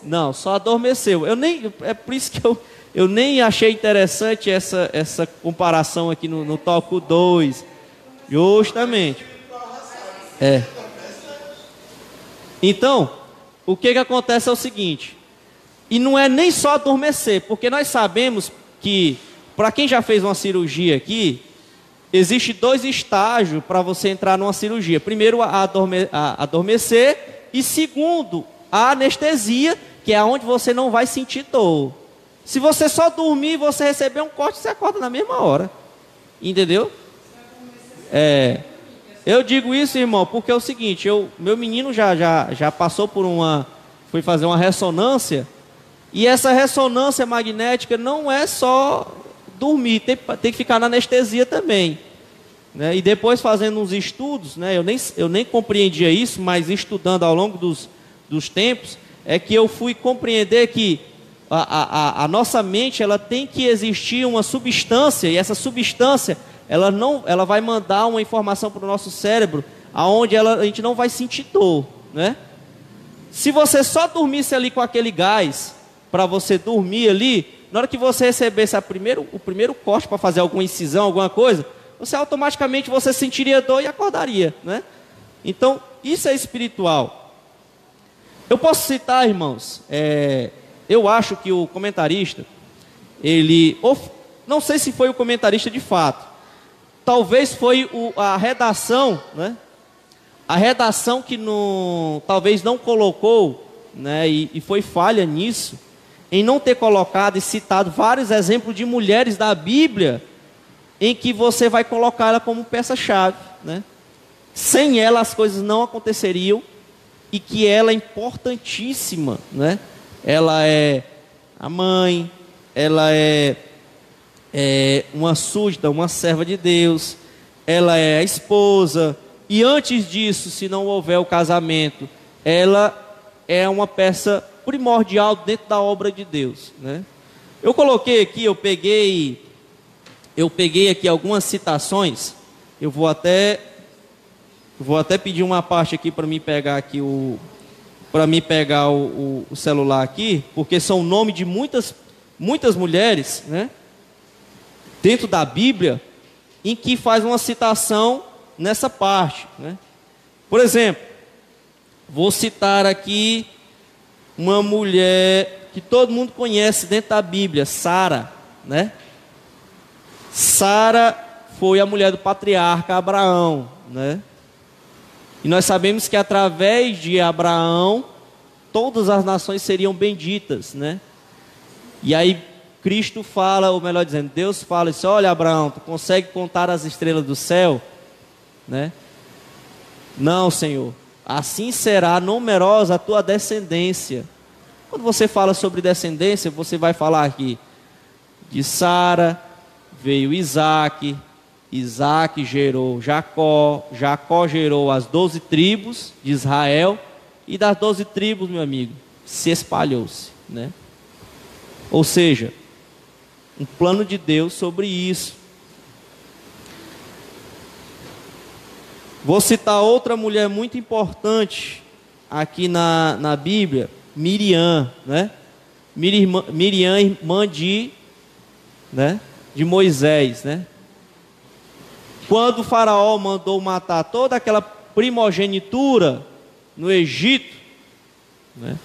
não, só adormeceu. Eu nem, é por isso que eu, eu nem achei interessante essa, essa comparação aqui no, no tópico 2. Justamente. É. Então, o que, que acontece é o seguinte. E não é nem só adormecer, porque nós sabemos que, para quem já fez uma cirurgia aqui, existe dois estágios para você entrar numa cirurgia. Primeiro, a, adorme, a adormecer, e segundo, a anestesia, que é onde você não vai sentir dor. Se você só dormir e você receber um corte, você acorda na mesma hora. Entendeu? É. Eu digo isso, irmão, porque é o seguinte, eu, meu menino já, já, já passou por uma. Foi fazer uma ressonância. E essa ressonância magnética não é só dormir, tem, tem que ficar na anestesia também. Né? E depois fazendo uns estudos, né? eu, nem, eu nem compreendia isso, mas estudando ao longo dos, dos tempos, é que eu fui compreender que a, a, a nossa mente ela tem que existir uma substância, e essa substância ela, não, ela vai mandar uma informação para o nosso cérebro, aonde ela, a gente não vai sentir dor. Né? Se você só dormisse ali com aquele gás, para você dormir ali, na hora que você recebesse a primeiro, o primeiro corte para fazer alguma incisão, alguma coisa, você automaticamente você sentiria dor e acordaria, né? Então, isso é espiritual. Eu posso citar, irmãos, é, eu acho que o comentarista, ele, não sei se foi o comentarista de fato, talvez foi o, a redação, né? A redação que no, talvez não colocou, né? E, e foi falha nisso, em não ter colocado e citado vários exemplos de mulheres da Bíblia em que você vai colocar ela como peça-chave, né? Sem ela as coisas não aconteceriam e que ela é importantíssima, né? Ela é a mãe, ela é, é uma súdita, uma serva de Deus, ela é a esposa, e antes disso, se não houver o casamento, ela é uma peça primordial dentro da obra de Deus, né? Eu coloquei aqui, eu peguei, eu peguei aqui algumas citações. Eu vou até, vou até pedir uma parte aqui para me pegar aqui o, para me pegar o, o, o, celular aqui, porque são o nome de muitas, muitas mulheres, né? Dentro da Bíblia, em que faz uma citação nessa parte, né? Por exemplo, vou citar aqui uma mulher que todo mundo conhece dentro da Bíblia, Sara, né? Sara foi a mulher do patriarca Abraão, né? E nós sabemos que através de Abraão todas as nações seriam benditas, né? E aí Cristo fala, ou melhor dizendo, Deus fala isso, olha Abraão, tu consegue contar as estrelas do céu, né? Não, Senhor. Assim será numerosa a tua descendência. Quando você fala sobre descendência, você vai falar aqui de Sara, veio Isaac, Isaac gerou Jacó, Jacó gerou as doze tribos de Israel, e das doze tribos, meu amigo, se espalhou-se, né? Ou seja, um plano de Deus sobre isso. Vou citar outra mulher muito importante aqui na, na Bíblia, Miriam, né? Miriam, irmã de, né? de Moisés, né? Quando o faraó mandou matar toda aquela primogenitura no Egito, né?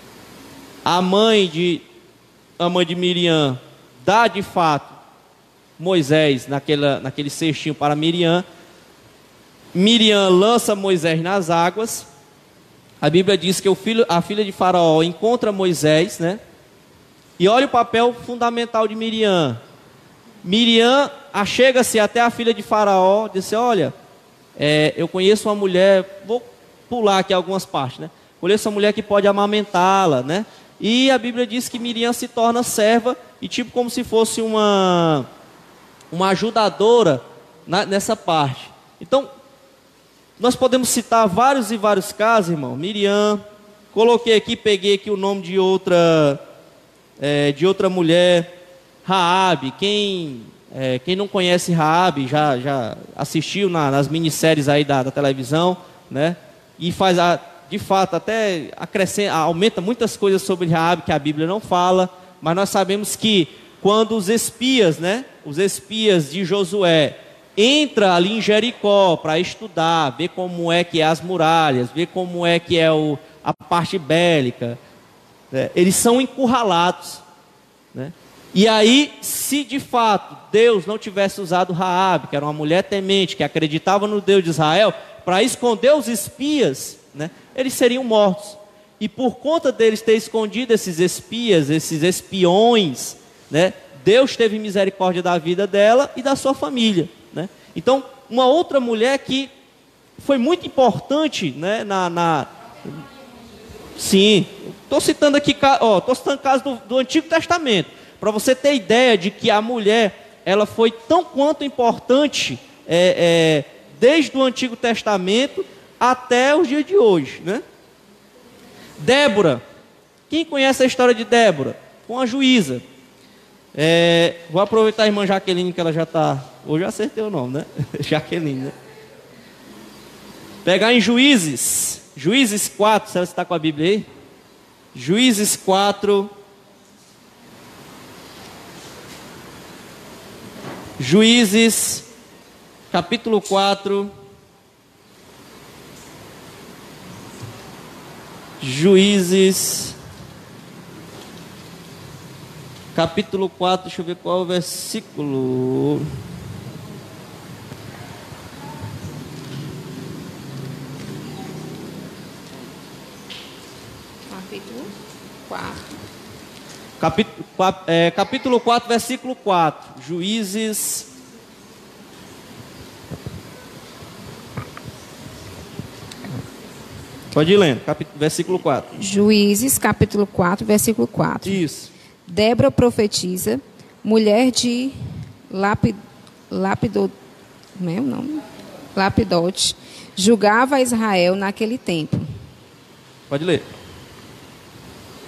A mãe de a mãe de Miriam dá de fato Moisés naquela, naquele cestinho para Miriam. Miriam lança Moisés nas águas a Bíblia diz que o filho, a filha de Faraó encontra Moisés, né? E olha o papel fundamental de Miriam. Miriam achega-se até a filha de Faraó, disse: Olha, é, eu conheço uma mulher, vou pular aqui algumas partes, né? Conheço uma mulher que pode amamentá-la, né? E a Bíblia diz que Miriam se torna serva e tipo como se fosse uma uma ajudadora na, nessa parte. Então, nós podemos citar vários e vários casos, irmão. Miriam, coloquei aqui, peguei aqui o nome de outra, é, de outra mulher, Raabe. Quem, é, quem não conhece Raabe já, já assistiu na, nas minisséries aí da, da televisão, né? E faz a, de fato até acrescenta, aumenta muitas coisas sobre Raabe que a Bíblia não fala, mas nós sabemos que quando os espias, né, os espias de Josué, entra ali em Jericó para estudar, ver como é que é as muralhas, ver como é que é o, a parte bélica, né, eles são encurralados, né? E aí, se de fato Deus não tivesse usado Raabe, que era uma mulher temente, que acreditava no Deus de Israel, para esconder os espias, né, eles seriam mortos. E por conta deles ter escondido esses espias, esses espiões, né, Deus teve misericórdia da vida dela e da sua família. Né? Então, uma outra mulher que foi muito importante né, na, na... Sim, estou citando aqui, estou citando casos do, do Antigo Testamento, para você ter ideia de que a mulher ela foi tão quanto importante é, é, desde o Antigo Testamento até os dias de hoje. Né? Débora, quem conhece a história de Débora? Com a juíza. É, vou aproveitar a irmã Jaqueline, que ela já está. Hoje eu acertei o nome, né? Jaqueline, né? Pegar em Juízes, Juízes 4, você está com a Bíblia aí? Juízes 4. Juízes, capítulo 4. Juízes capítulo 4, deixa eu ver qual é o versículo. Capítulo 4. Capítulo, é, capítulo 4, versículo 4. Juízes. Pode ir lendo, capítulo, versículo 4. Juízes, capítulo 4, versículo 4. Isso. Débora profetiza, mulher de Lapid, Lapidot, como é o nome? Lapidote, julgava Israel naquele tempo. Pode ler.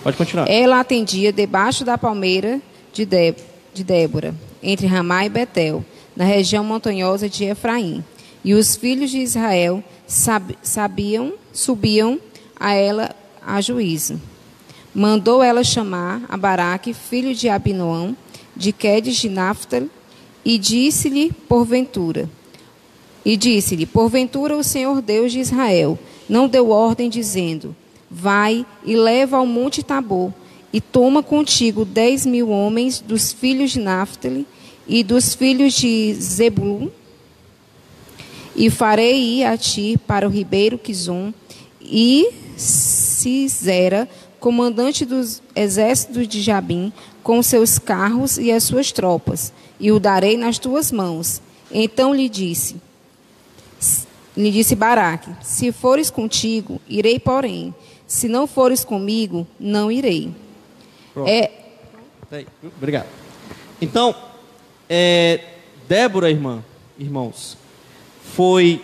Pode continuar. Ela atendia debaixo da palmeira de, Dé, de Débora, entre Ramá e Betel, na região montanhosa de Efraim. E os filhos de Israel sab, sabiam, subiam a ela a juízo mandou ela chamar a Baraque, filho de Abinoão, de Quedes de Naphtali, e disse-lhe, porventura, e disse-lhe, porventura o Senhor Deus de Israel não deu ordem dizendo, vai e leva ao monte Tabor, e toma contigo dez mil homens dos filhos de Naphtali e dos filhos de Zebulun, e farei ir a ti para o ribeiro Quizon, e Cisera, comandante dos exércitos de Jabim, com seus carros e as suas tropas, e o darei nas tuas mãos. Então lhe disse, lhe disse Baraque, se fores contigo, irei, porém, se não fores comigo, não irei. Pronto. É... Obrigado. Então, é, Débora, irmã, irmãos, foi,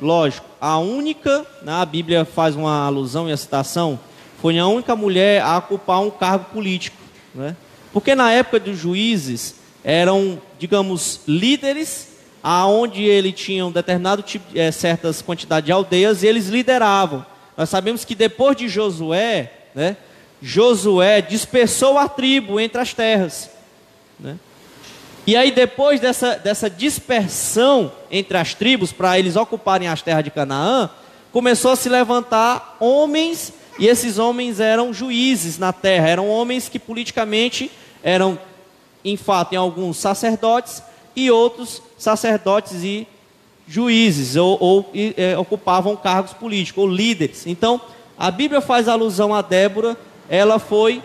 lógico, a única, na né, Bíblia faz uma alusão e a citação, foi a única mulher a ocupar um cargo político. Né? Porque na época dos juízes eram, digamos, líderes aonde ele tinha um determinado tipo, é, certas quantidades de aldeias e eles lideravam. Nós sabemos que depois de Josué, né, Josué dispersou a tribo entre as terras. Né? E aí depois dessa, dessa dispersão entre as tribos para eles ocuparem as terras de Canaã, começou a se levantar homens e esses homens eram juízes na terra, eram homens que politicamente eram, em fato, em alguns sacerdotes e outros sacerdotes e juízes, ou, ou é, ocupavam cargos políticos, ou líderes. Então, a Bíblia faz alusão a Débora, ela foi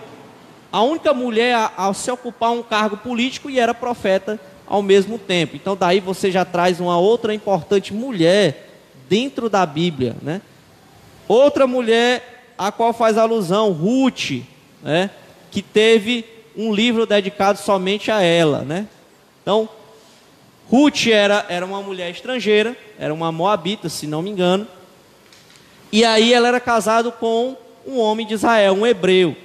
a única mulher a, a se ocupar um cargo político e era profeta ao mesmo tempo. Então, daí você já traz uma outra importante mulher dentro da Bíblia, né? Outra mulher a qual faz alusão, Ruth, né, que teve um livro dedicado somente a ela. Né? Então, Ruth era, era uma mulher estrangeira, era uma moabita, se não me engano, e aí ela era casada com um homem de Israel, um hebreu.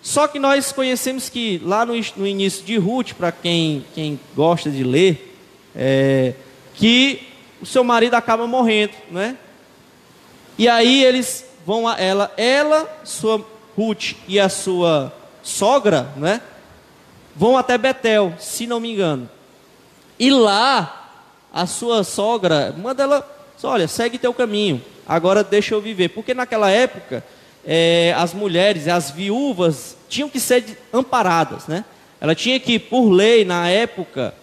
Só que nós conhecemos que lá no, no início de Ruth, para quem, quem gosta de ler, é, que o seu marido acaba morrendo, né? E aí eles vão a ela, ela, sua Ruth e a sua sogra, né? vão até Betel, se não me engano. E lá, a sua sogra manda ela, olha, segue teu caminho, agora deixa eu viver. Porque naquela época, é, as mulheres, as viúvas, tinham que ser amparadas, né? Ela tinha que, por lei, na época,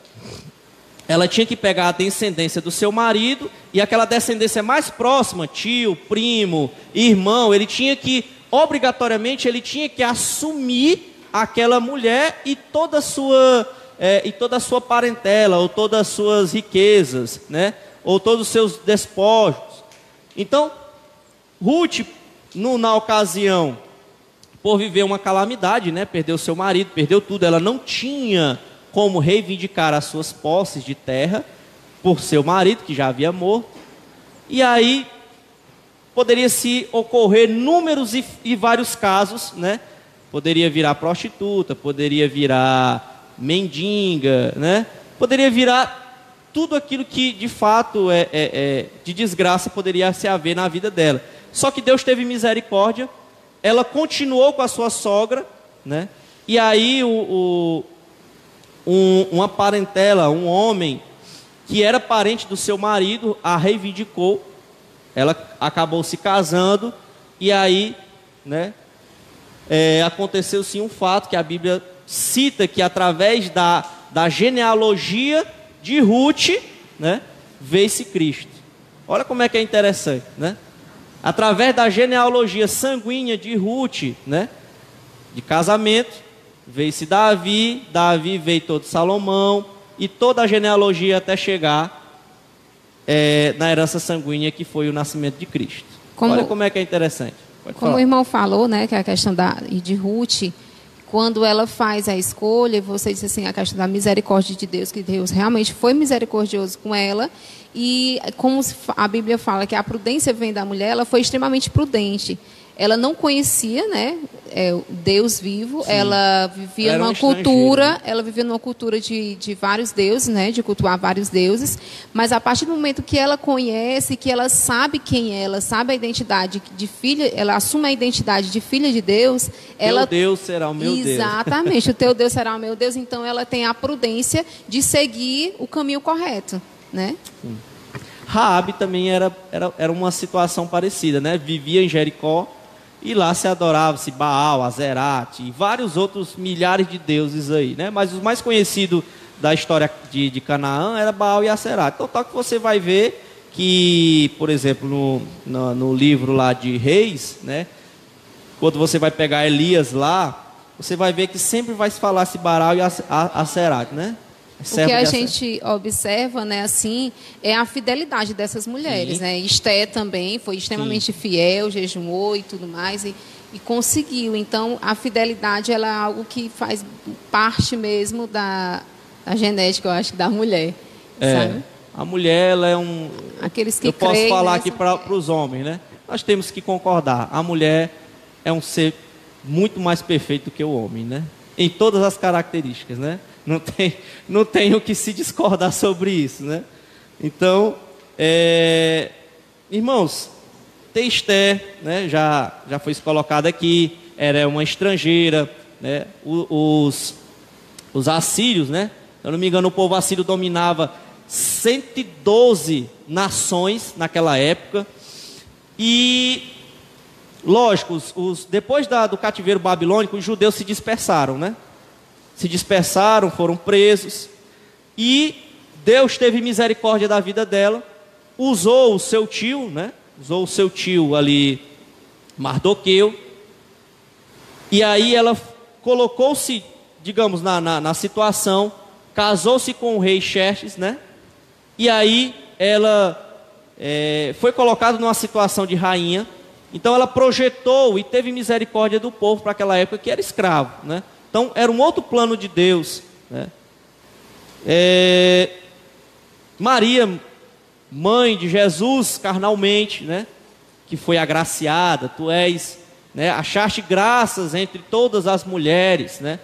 ela tinha que pegar a descendência do seu marido e aquela descendência mais próxima, tio, primo, irmão, ele tinha que obrigatoriamente ele tinha que assumir aquela mulher e toda a sua é, e toda a sua parentela ou todas as suas riquezas, né? Ou todos os seus despojos. Então, Ruth, no, na ocasião, por viver uma calamidade, né? Perdeu seu marido, perdeu tudo. Ela não tinha como reivindicar as suas posses de terra por seu marido, que já havia morto. E aí poderia se ocorrer números e, e vários casos, né? Poderia virar prostituta, poderia virar mendiga, né? Poderia virar tudo aquilo que de fato é, é, é de desgraça poderia se haver na vida dela. Só que Deus teve misericórdia, ela continuou com a sua sogra, né? E aí o, o um, uma parentela, um homem que era parente do seu marido, a reivindicou. Ela acabou se casando e aí, né, é, aconteceu sim um fato que a Bíblia cita que através da, da genealogia de Ruth, né, veio-se Cristo. Olha como é que é interessante, né? Através da genealogia sanguínea de Ruth, né, de casamento, veio-se Davi, Davi veio todo Salomão, e toda a genealogia até chegar é, na herança sanguínea que foi o nascimento de Cristo. Como, Olha como é que é interessante. Pode como falar. o irmão falou, né, que é a questão da, de Ruth, quando ela faz a escolha, você disse assim, a questão da misericórdia de Deus, que Deus realmente foi misericordioso com ela, e como a Bíblia fala que a prudência vem da mulher, ela foi extremamente prudente ela não conhecia, né, é, Deus vivo. Sim. Ela vivia Era numa um cultura, ela vivia numa cultura de, de vários deuses, né, de cultuar vários deuses. Mas a partir do momento que ela conhece, que ela sabe quem é, ela sabe a identidade de filha, ela assume a identidade de filha de Deus. Ela Deus será o meu Exatamente, Deus. Exatamente, o teu Deus será o meu Deus. Então ela tem a prudência de seguir o caminho correto, né? Sim. Raabe também era, era, era uma situação parecida, né? Vivia em Jericó, e lá se adorava-se Baal, Azerate e vários outros milhares de deuses aí, né? Mas os mais conhecidos da história de, de Canaã era Baal e Azerate. Então, tal que você vai ver que, por exemplo, no, no, no, livro lá de Reis, né? Quando você vai pegar Elias lá, você vai ver que sempre vai se falar se Baal e Azerate, né? O que a gente observa, né, assim, é a fidelidade dessas mulheres, Sim. né? Esté também foi extremamente Sim. fiel, jejuou e tudo mais e, e, conseguiu. Então, a fidelidade ela é algo que faz parte mesmo da, da genética, eu acho, da mulher. É. Sabe? A mulher ela é um. Aqueles que Eu posso creem, falar né, aqui para os homens, né? Nós temos que concordar. A mulher é um ser muito mais perfeito que o homem, né? Em todas as características, né? Não tem, não tem o que se discordar sobre isso, né? Então, é, irmãos, Testé, né, já, já foi colocado aqui, era uma estrangeira, né? Os, os assírios, né? Se eu não me engano, o povo assírio dominava 112 nações naquela época. E, lógico, os, os depois da, do cativeiro babilônico, os judeus se dispersaram, né? Se dispersaram, foram presos. E Deus teve misericórdia da vida dela, usou o seu tio, né? Usou o seu tio ali, Mardoqueu. E aí ela colocou-se, digamos, na, na, na situação, casou-se com o rei Xerxes, né? E aí ela é, foi colocada numa situação de rainha. Então ela projetou e teve misericórdia do povo para aquela época que era escravo, né? Então, era um outro plano de Deus. Né? É, Maria, mãe de Jesus carnalmente, né? que foi agraciada, tu és, né? achaste graças entre todas as mulheres. Né?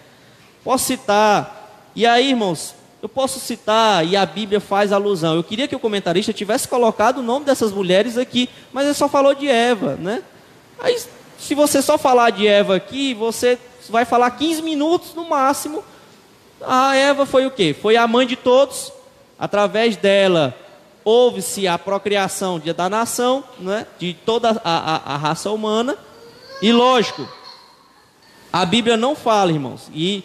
Posso citar, e aí, irmãos, eu posso citar, e a Bíblia faz alusão. Eu queria que o comentarista tivesse colocado o nome dessas mulheres aqui, mas ele só falou de Eva, né? Aí, se você só falar de Eva aqui, você vai falar 15 minutos no máximo A Eva foi o quê? Foi a mãe de todos. Através dela houve-se a procriação de, da nação, né? de toda a, a, a raça humana. E lógico, a Bíblia não fala, irmãos, e,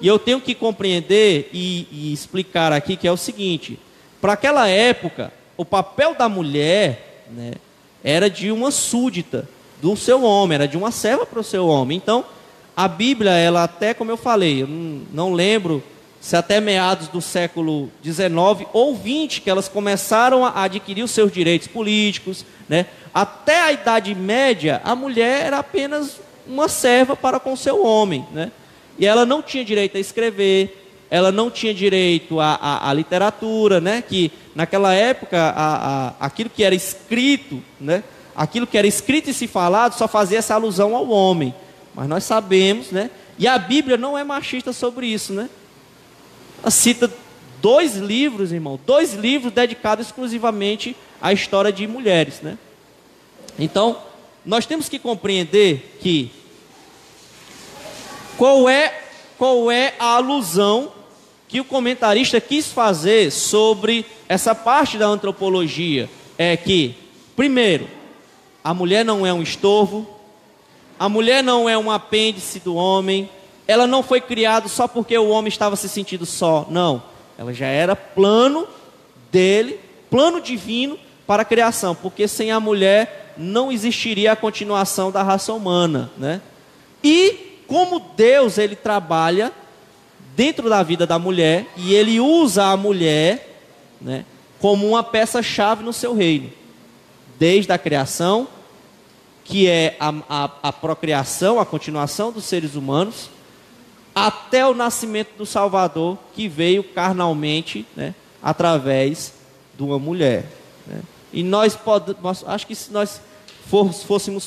e eu tenho que compreender e, e explicar aqui que é o seguinte: para aquela época, o papel da mulher né, era de uma súdita do seu homem, era de uma serva para o seu homem. Então, a Bíblia, ela até como eu falei, eu não, lembro se até meados do século XIX ou XX que elas começaram a adquirir os seus direitos políticos, né? Até a Idade Média, a mulher era apenas uma serva para com seu homem, né? E ela não tinha direito a escrever, ela não tinha direito à, literatura, né? Que naquela época a, a, aquilo que era escrito, né? Aquilo que era escrito e se falado só fazia essa alusão ao homem. Mas nós sabemos, né? E a Bíblia não é machista sobre isso, né? Ela cita dois livros, irmão, dois livros dedicados exclusivamente à história de mulheres, né? Então, nós temos que compreender que qual é qual é a alusão que o comentarista quis fazer sobre essa parte da antropologia é que, primeiro, a mulher não é um estorvo, a mulher não é um apêndice do homem, ela não foi criada só porque o homem estava se sentindo só. Não. Ela já era plano dele, plano divino para a criação, porque sem a mulher não existiria a continuação da raça humana, né? E como Deus ele trabalha dentro da vida da mulher e ele usa a mulher, né, como uma peça chave no seu reino, desde a criação, que é a, a, a procriação, a continuação dos seres humanos, até o nascimento do Salvador, que veio carnalmente, né, através de uma mulher. Né? E nós podemos, acho que se nós fôssemos